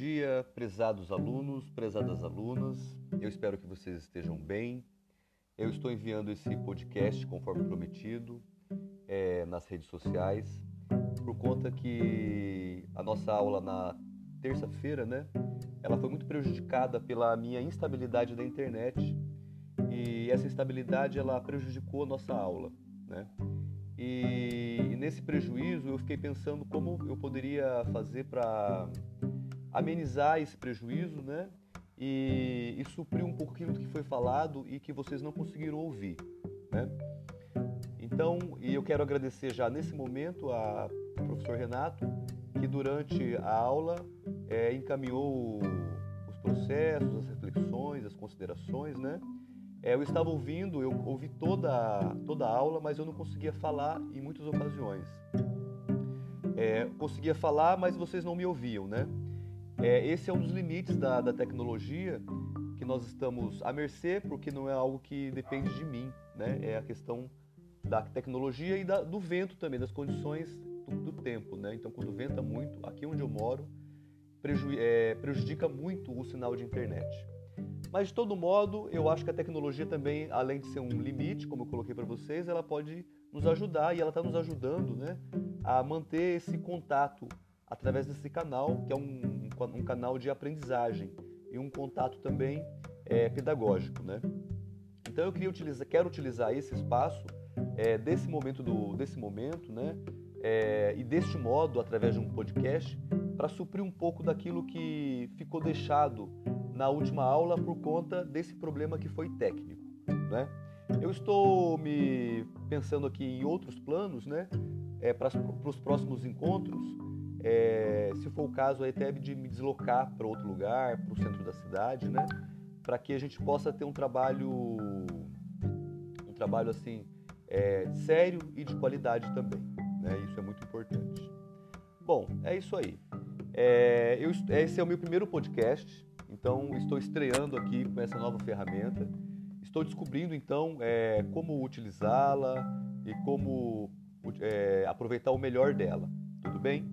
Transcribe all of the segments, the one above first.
dia, prezados alunos, prezadas alunas. Eu espero que vocês estejam bem. Eu estou enviando esse podcast, conforme prometido, é, nas redes sociais, por conta que a nossa aula na terça-feira, né, ela foi muito prejudicada pela minha instabilidade da internet e essa instabilidade ela prejudicou a nossa aula, né? E, nesse prejuízo eu fiquei pensando como eu poderia fazer para amenizar esse prejuízo, né? E, e, suprir um pouquinho do que foi falado e que vocês não conseguiram ouvir, né? Então, e eu quero agradecer já nesse momento a professor Renato, que durante a aula é, encaminhou os processos, as reflexões, as considerações, né? É, eu estava ouvindo, eu ouvi toda, toda a aula, mas eu não conseguia falar em muitas ocasiões. É, conseguia falar, mas vocês não me ouviam, né? É, esse é um dos limites da, da tecnologia que nós estamos à mercê, porque não é algo que depende de mim, né? É a questão da tecnologia e da, do vento também, das condições do, do, tempo, né? Então, quando venta muito, aqui onde eu moro, preju, é, prejudica muito o sinal de internet. Mas de todo modo, eu acho que a tecnologia também, além de ser um limite, como eu coloquei para vocês, ela pode nos ajudar e ela está nos ajudando, né, a manter esse contato através desse canal, que é um, um canal de aprendizagem e um contato também é, pedagógico, né? Então eu queria utilizar, quero utilizar esse espaço é, desse momento do, desse momento, né? É, e deste modo, através de um podcast, para suprir um pouco daquilo que ficou deixado na última aula por conta desse problema que foi técnico, né? Eu estou me pensando aqui em outros planos, né? É, para os próximos encontros, é, se for o caso, até de me deslocar para outro lugar, para o centro da cidade, né? Para que a gente possa ter um trabalho, um trabalho assim é, sério e de qualidade também, né? Isso é muito importante. Bom, é isso aí. É, eu, esse é o meu primeiro podcast, então estou estreando aqui com essa nova ferramenta. Estou descobrindo então é, como utilizá-la e como é, aproveitar o melhor dela. Tudo bem?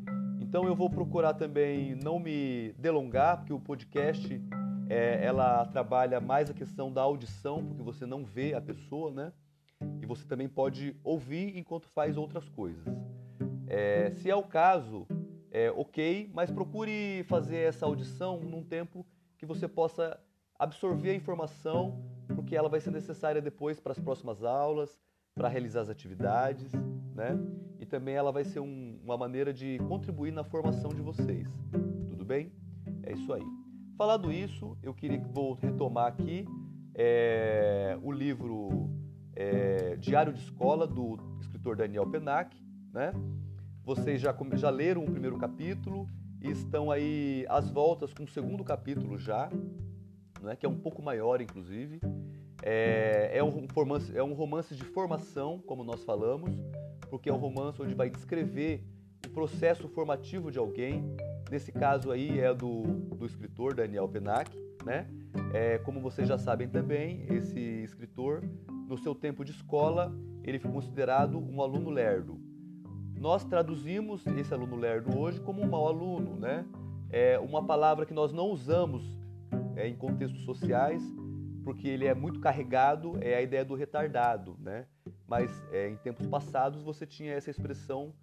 Então eu vou procurar também não me delongar, porque o podcast é, ela trabalha mais a questão da audição, porque você não vê a pessoa, né? E você também pode ouvir enquanto faz outras coisas. É, se é o caso, é, ok, mas procure fazer essa audição num tempo que você possa absorver a informação, porque ela vai ser necessária depois para as próximas aulas, para realizar as atividades, né? E também ela vai ser um, uma maneira de contribuir na formação de vocês. Tudo bem? É isso aí. Falado isso, eu queria vou retomar aqui é, o livro é, Diário de Escola do escritor Daniel Penac, né? Vocês já, já leram o primeiro capítulo e estão aí às voltas com o segundo capítulo já, né? que é um pouco maior, inclusive. É, é, um romance, é um romance de formação, como nós falamos, porque é um romance onde vai descrever o processo formativo de alguém. Nesse caso aí é do, do escritor Daniel Penac, né? É, como vocês já sabem também, esse escritor, no seu tempo de escola, ele foi considerado um aluno lerdo. Nós traduzimos esse aluno lerdo hoje como um mau aluno, né? É uma palavra que nós não usamos é, em contextos sociais, porque ele é muito carregado, é a ideia do retardado, né? Mas é, em tempos passados você tinha essa expressão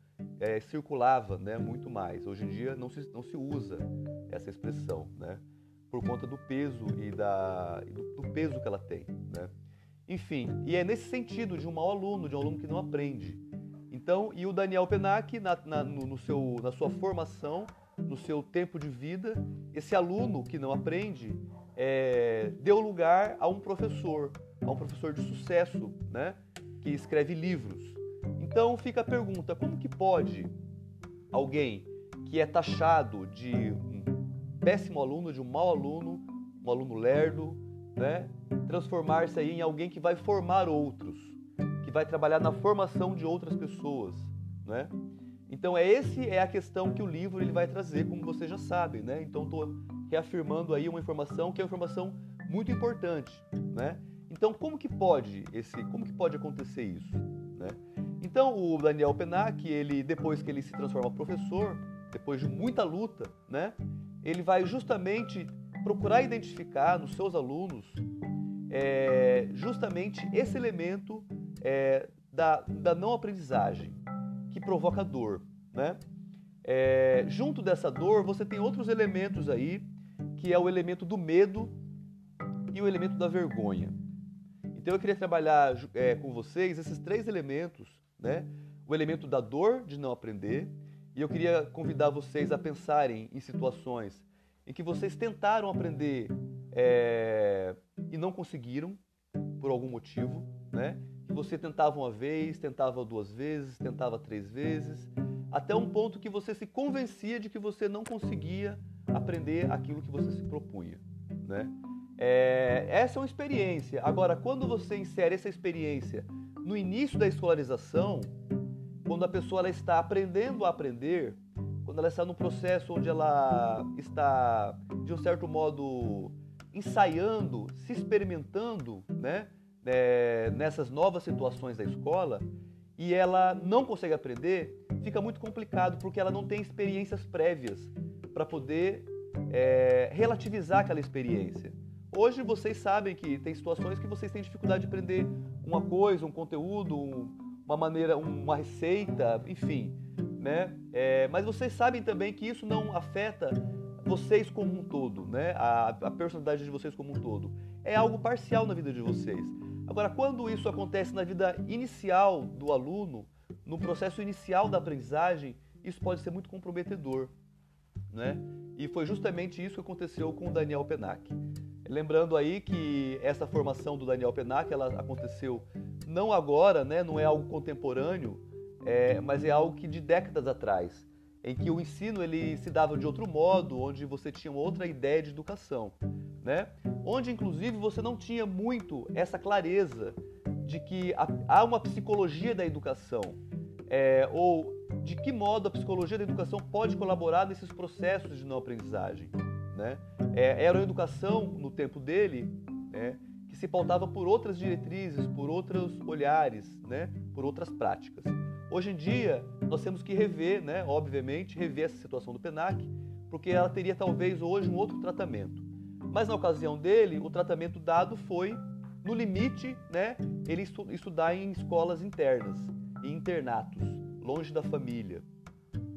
é, circulava, né? Muito mais. Hoje em dia não se, não se usa essa expressão, né? Por conta do peso e da do, do peso que ela tem, né? Enfim, e é nesse sentido de um mau aluno, de um aluno que não aprende. Então, e o Daniel Penac, na, na, no, no seu, na sua formação, no seu tempo de vida, esse aluno que não aprende, é, deu lugar a um professor, a um professor de sucesso, né, que escreve livros. Então fica a pergunta: como que pode alguém que é taxado de um péssimo aluno, de um mau aluno, um aluno lerdo, né, transformar-se em alguém que vai formar outros, que vai trabalhar na formação de outras pessoas, né? Então é esse é a questão que o livro ele vai trazer, como vocês já sabem, né? Então estou reafirmando aí uma informação que é uma informação muito importante, né? Então como que pode esse, como que pode acontecer isso, né? Então o Daniel Penac, ele depois que ele se transforma professor, depois de muita luta, né? ele vai justamente procurar identificar nos seus alunos é, justamente esse elemento é, da, da não aprendizagem que provoca dor, né? É, junto dessa dor, você tem outros elementos aí, que é o elemento do medo e o elemento da vergonha. Então eu queria trabalhar é, com vocês esses três elementos, né? O elemento da dor de não aprender, e eu queria convidar vocês a pensarem em situações em que vocês tentaram aprender é, e não conseguiram por algum motivo, né? Que você tentava uma vez, tentava duas vezes, tentava três vezes, até um ponto que você se convencia de que você não conseguia aprender aquilo que você se propunha, né? É, essa é uma experiência. Agora, quando você insere essa experiência no início da escolarização, quando a pessoa está aprendendo a aprender, quando ela está no processo onde ela está, de um certo modo, ensaiando, se experimentando, né, é, nessas novas situações da escola, e ela não consegue aprender, fica muito complicado porque ela não tem experiências prévias para poder é, relativizar aquela experiência. Hoje vocês sabem que tem situações que vocês têm dificuldade de aprender uma coisa, um conteúdo, uma maneira, uma receita, enfim, né? É, mas vocês sabem também que isso não afeta vocês como um todo, né? A, a personalidade de vocês como um todo. É algo parcial na vida de vocês. Agora, quando isso acontece na vida inicial do aluno, no processo inicial da aprendizagem, isso pode ser muito comprometedor, né? E foi justamente isso que aconteceu com o Daniel Penac. Lembrando aí que essa formação do Daniel Penac, ela aconteceu não agora, né? Não é algo contemporâneo, é, mas é algo que de décadas atrás, em que o ensino ele se dava de outro modo, onde você tinha outra ideia de educação, né? Onde inclusive você não tinha muito essa clareza de que há uma psicologia da educação, é, ou de que modo a psicologia da educação pode colaborar nesses processos de não aprendizagem. Né? É, era uma educação, no tempo dele, né, que se pautava por outras diretrizes, por outros olhares, né, por outras práticas. Hoje em dia, nós temos que rever, né, obviamente, rever essa situação do PENAC, porque ela teria talvez hoje um outro tratamento. Mas na ocasião dele, o tratamento dado foi, no limite, né, ele estudar em escolas internas, em internatos, longe da família,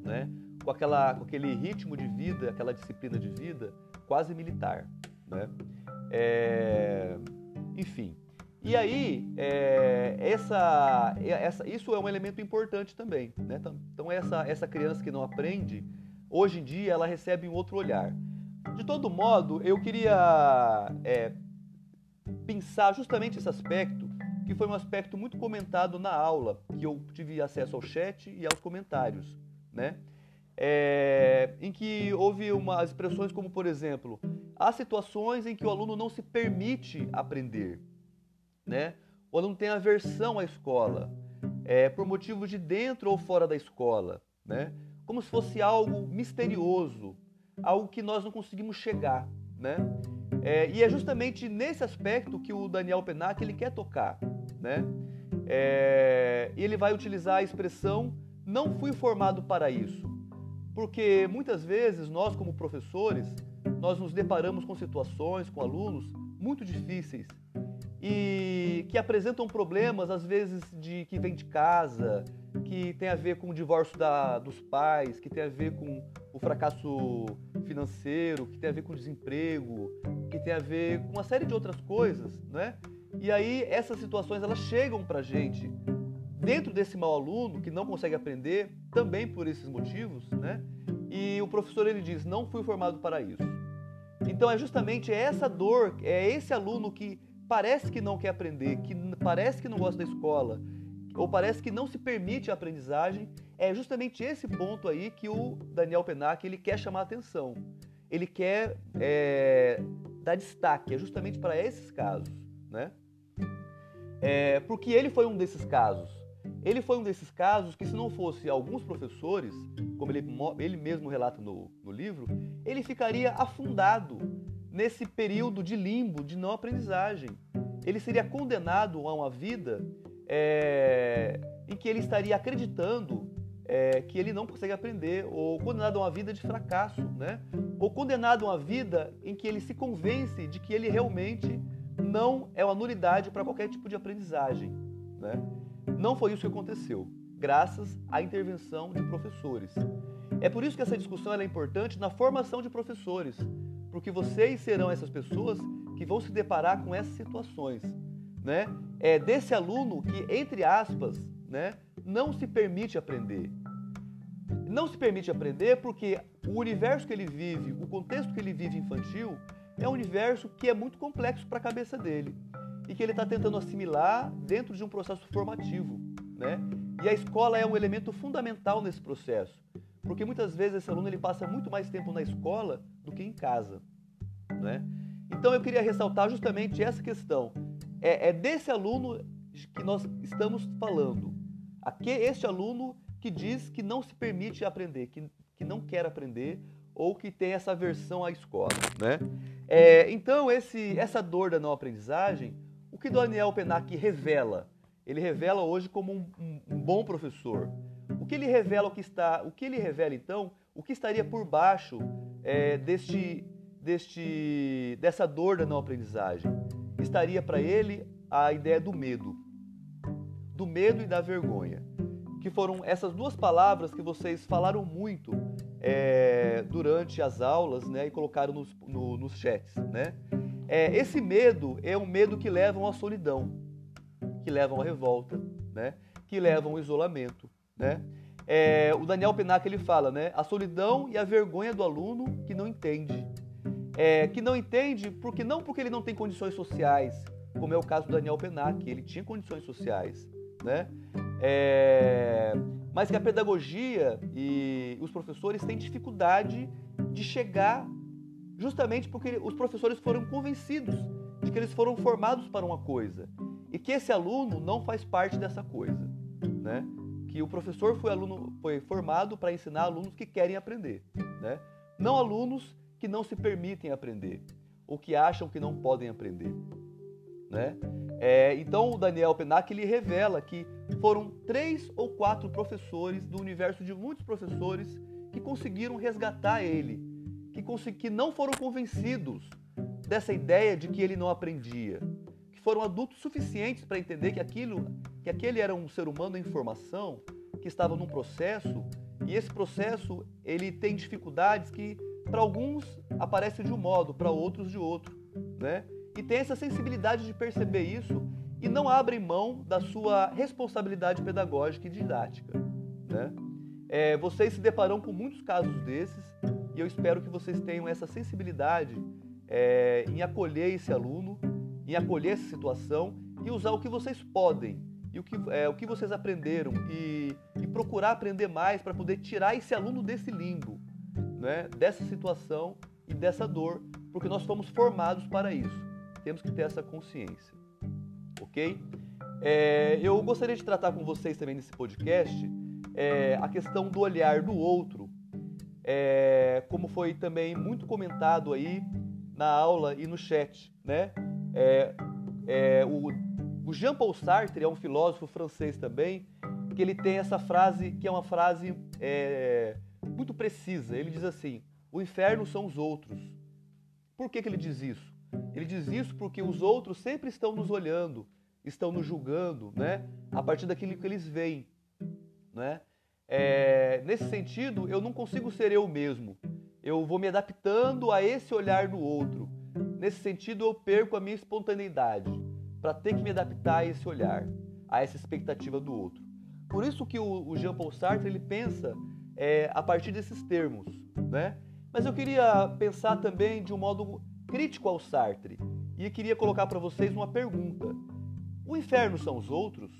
né? com, aquela, com aquele ritmo de vida, aquela disciplina de vida quase militar. Né? É, enfim. E aí, é, essa, essa, isso é um elemento importante também. Né? Então, então, essa, essa criança que não aprende, hoje em dia, ela recebe um outro olhar. De todo modo, eu queria é, pensar justamente esse aspecto, que foi um aspecto muito comentado na aula, que eu tive acesso ao chat e aos comentários. Né? é, em que houve umas expressões como, por exemplo, há situações em que o aluno não se permite aprender, né? O aluno tem aversão à escola, é, por motivos de dentro ou fora da escola, né? Como se fosse algo misterioso, algo que nós não conseguimos chegar, né? É, e é justamente nesse aspecto que o Daniel Penac ele quer tocar, né? É, ele vai utilizar a expressão não fui formado para isso. Porque muitas vezes nós, como professores, nós nos deparamos com situações, com alunos muito difíceis e que apresentam problemas, às vezes, de que vem de casa, que tem a ver com o divórcio da, dos pais, que tem a ver com o fracasso financeiro, que tem a ver com o desemprego, que tem a ver com uma série de outras coisas, né? E aí essas situações elas chegam para gente dentro desse mau aluno que não consegue aprender, também por esses motivos, né? E o professor ele diz: "Não fui formado para isso". Então é justamente essa dor, é esse aluno que parece que não quer aprender, que parece que não gosta da escola, ou parece que não se permite a aprendizagem, é justamente esse ponto aí que o Daniel Penac ele quer chamar atenção. Ele quer é, dar destaque, é justamente para esses casos, né? É, porque ele foi um desses casos. Ele foi um desses casos que, se não fosse alguns professores, como ele, ele mesmo relata no, no livro, ele ficaria afundado nesse período de limbo, de não aprendizagem. Ele seria condenado a uma vida é, em que ele estaria acreditando é, que ele não consegue aprender, ou condenado a uma vida de fracasso, né? ou condenado a uma vida em que ele se convence de que ele realmente não é uma nulidade para qualquer tipo de aprendizagem. Né? Não foi isso que aconteceu, graças à intervenção de professores. É por isso que essa discussão é importante na formação de professores, porque vocês serão essas pessoas que vão se deparar com essas situações. Né? É desse aluno que, entre aspas, né, não se permite aprender. Não se permite aprender porque o universo que ele vive, o contexto que ele vive infantil, é um universo que é muito complexo para a cabeça dele e que ele está tentando assimilar dentro de um processo formativo. Né? E a escola é um elemento fundamental nesse processo, porque muitas vezes esse aluno ele passa muito mais tempo na escola do que em casa. Né? Então eu queria ressaltar justamente essa questão. É, é desse aluno que nós estamos falando. Aqui, este aluno que diz que não se permite aprender, que, que não quer aprender ou que tem essa aversão à escola. Né? É, então, esse, essa dor da não aprendizagem, o que Daniel Penac revela? Ele revela hoje como um, um, um bom professor. O que ele revela, o que está, o que ele revela então, o que estaria por baixo é, deste, deste, dessa dor da não aprendizagem? Estaria para ele a ideia do medo, do medo e da vergonha, que foram essas duas palavras que vocês falaram muito é, durante as aulas, né, e colocaram nos, no, nos chats, né? É, esse medo é um medo que leva à solidão, que leva à revolta, né? Que leva ao isolamento, né? É, o Daniel Penac ele fala, né? A solidão e a vergonha do aluno que não entende, é, que não entende porque não porque ele não tem condições sociais, como é o caso do Daniel Penac, ele tinha condições sociais, né? É, mas que a pedagogia e os professores têm dificuldade de chegar justamente porque os professores foram convencidos de que eles foram formados para uma coisa e que esse aluno não faz parte dessa coisa, né? Que o professor foi aluno foi formado para ensinar alunos que querem aprender, né? Não alunos que não se permitem aprender ou que acham que não podem aprender, né? É, então o Daniel Penac ele revela que foram três ou quatro professores do universo de muitos professores que conseguiram resgatar ele, que, que não foram convencidos dessa ideia de que ele não aprendia, que foram adultos suficientes para entender que aquilo, que aquele era um ser humano em formação, que estava num processo e esse processo ele tem dificuldades que para alguns aparecem de um modo, para outros de outro, né? e tem essa sensibilidade de perceber isso e não abrem mão da sua responsabilidade pedagógica e didática. Né? É, vocês se deparam com muitos casos desses e eu espero que vocês tenham essa sensibilidade é, em acolher esse aluno, em acolher essa situação e usar o que vocês podem e o que, é, o que vocês aprenderam e, e procurar aprender mais para poder tirar esse aluno desse limbo, né? dessa situação e dessa dor, porque nós fomos formados para isso. Temos que ter essa consciência, ok? É, eu gostaria de tratar com vocês também nesse podcast é, a questão do olhar do outro, é, como foi também muito comentado aí na aula e no chat, né? É, é, o, o Jean-Paul Sartre é um filósofo francês também, que ele tem essa frase que é uma frase é, muito precisa. Ele diz assim: o inferno são os outros. Por que, que ele diz isso? Ele diz isso porque os outros sempre estão nos olhando, estão nos julgando, né? A partir daquilo que eles veem, né? É, nesse sentido, eu não consigo ser eu mesmo. Eu vou me adaptando a esse olhar do outro. Nesse sentido, eu perco a minha espontaneidade para ter que me adaptar a esse olhar, a essa expectativa do outro. Por isso que o, Jean Paul Sartre ele pensa é, a partir desses termos, né? Mas eu queria pensar também de um modo crítico ao Sartre e queria colocar para vocês uma pergunta. O inferno são os outros?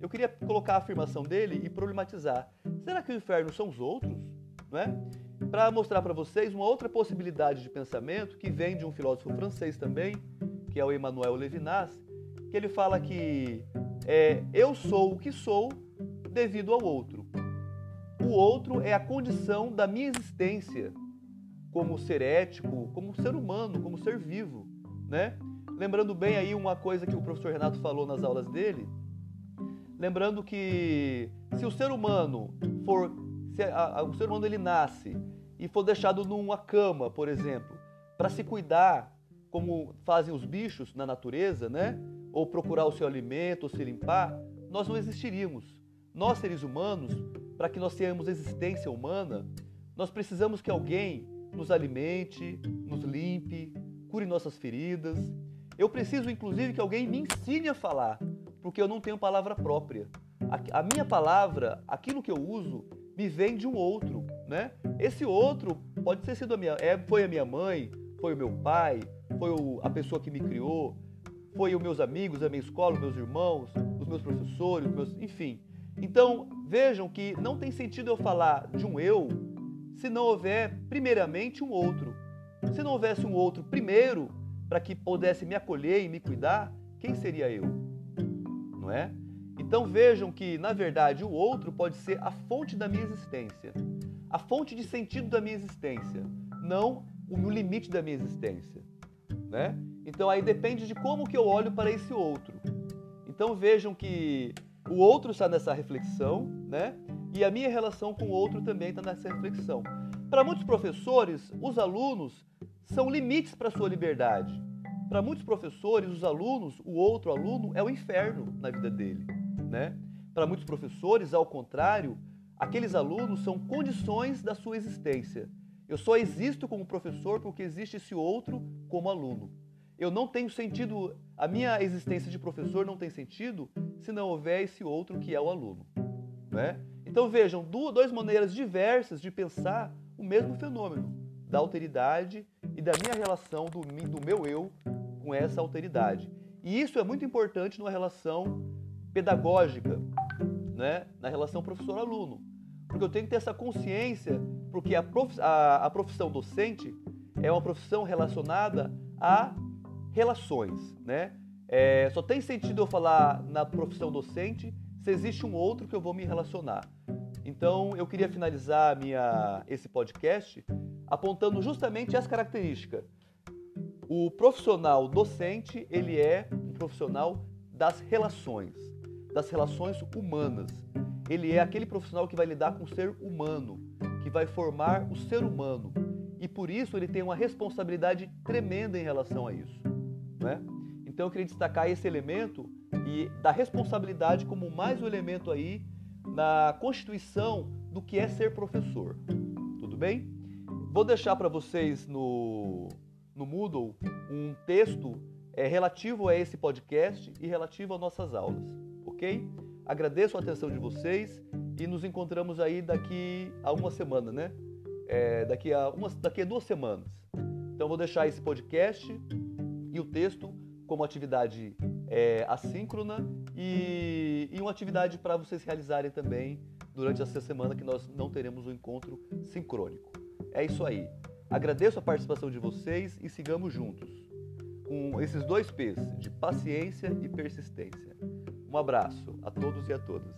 Eu queria colocar a afirmação dele e problematizar. Será que o inferno são os outros? Não é? Para mostrar para vocês uma outra possibilidade de pensamento que vem de um filósofo francês também, que é o Emmanuel Levinas, que ele fala que é, eu sou o que sou devido ao outro. O outro é a condição da minha existência como ser ético, como ser humano, como ser vivo, né? Lembrando bem aí uma coisa que o professor Renato falou nas aulas dele, lembrando que se o ser humano for, se a, a, o ser humano ele nasce e for deixado numa cama, por exemplo, para se cuidar, como fazem os bichos na natureza, né? Ou procurar o seu alimento, ou se limpar, nós não existiríamos. Nós, seres humanos, para que nós tenhamos existência humana, nós precisamos que alguém nos alimente, nos limpe, cure nossas feridas. Eu preciso, inclusive, que alguém me ensine a falar, porque eu não tenho palavra própria. A, minha palavra, aquilo que eu uso, me vem de um outro, né? Esse outro pode ter sido a minha, é, foi a minha mãe, foi o meu pai, foi o, a pessoa que me criou, foi os meus amigos, a minha escola, os meus irmãos, os meus professores, os meus, enfim. Então, vejam que não tem sentido eu falar de um eu se não houver, primeiramente, um outro. Se não houvesse um outro primeiro, para que pudesse me acolher e me cuidar, quem seria eu? Não é? Então vejam que, na verdade, o outro pode ser a fonte da minha existência, a fonte de sentido da minha existência, não o limite da minha existência. Né? Então aí depende de como que eu olho para esse outro. Então vejam que o outro está nessa reflexão, né? E a minha relação com o outro também está nessa reflexão. Para muitos professores, os alunos são limites para a sua liberdade. Para muitos professores, os alunos, o outro aluno é o inferno na vida dele, né? Para muitos professores, ao contrário, aqueles alunos são condições da sua existência. Eu só existo como professor porque existe esse outro como aluno. Eu não tenho sentido, a minha existência de professor não tem sentido se não houver esse outro que é o aluno, né? Então vejam, duas maneiras diversas de pensar o mesmo fenômeno da alteridade e da minha relação do, do meu eu com essa alteridade. E isso é muito importante numa relação pedagógica, né? na relação professor-aluno. Porque eu tenho que ter essa consciência, porque a, prof, a, a profissão docente é uma profissão relacionada a relações. Né? É, só tem sentido eu falar na profissão docente se existe um outro que eu vou me relacionar. Então, eu queria finalizar minha, esse podcast apontando justamente essa característica. O profissional docente, ele é um profissional das relações, das relações humanas. Ele é aquele profissional que vai lidar com o ser humano, que vai formar o ser humano. E por isso ele tem uma responsabilidade tremenda em relação a isso. Né? Então eu queria destacar esse elemento e da responsabilidade como mais um elemento aí na constituição do que é ser professor. Tudo bem? Vou deixar para vocês no, no Moodle um texto é, relativo a esse podcast e relativo às nossas aulas, ok? Agradeço a atenção de vocês e nos encontramos aí daqui a uma semana, né? É, daqui, a uma, daqui a duas semanas. Então vou deixar esse podcast e o texto como atividade é, assíncrona e, e uma atividade para vocês realizarem também durante essa semana que nós não teremos um encontro sincrônico. É isso aí. Agradeço a participação de vocês e sigamos juntos com esses dois P's de paciência e persistência. Um abraço a todos e a todas.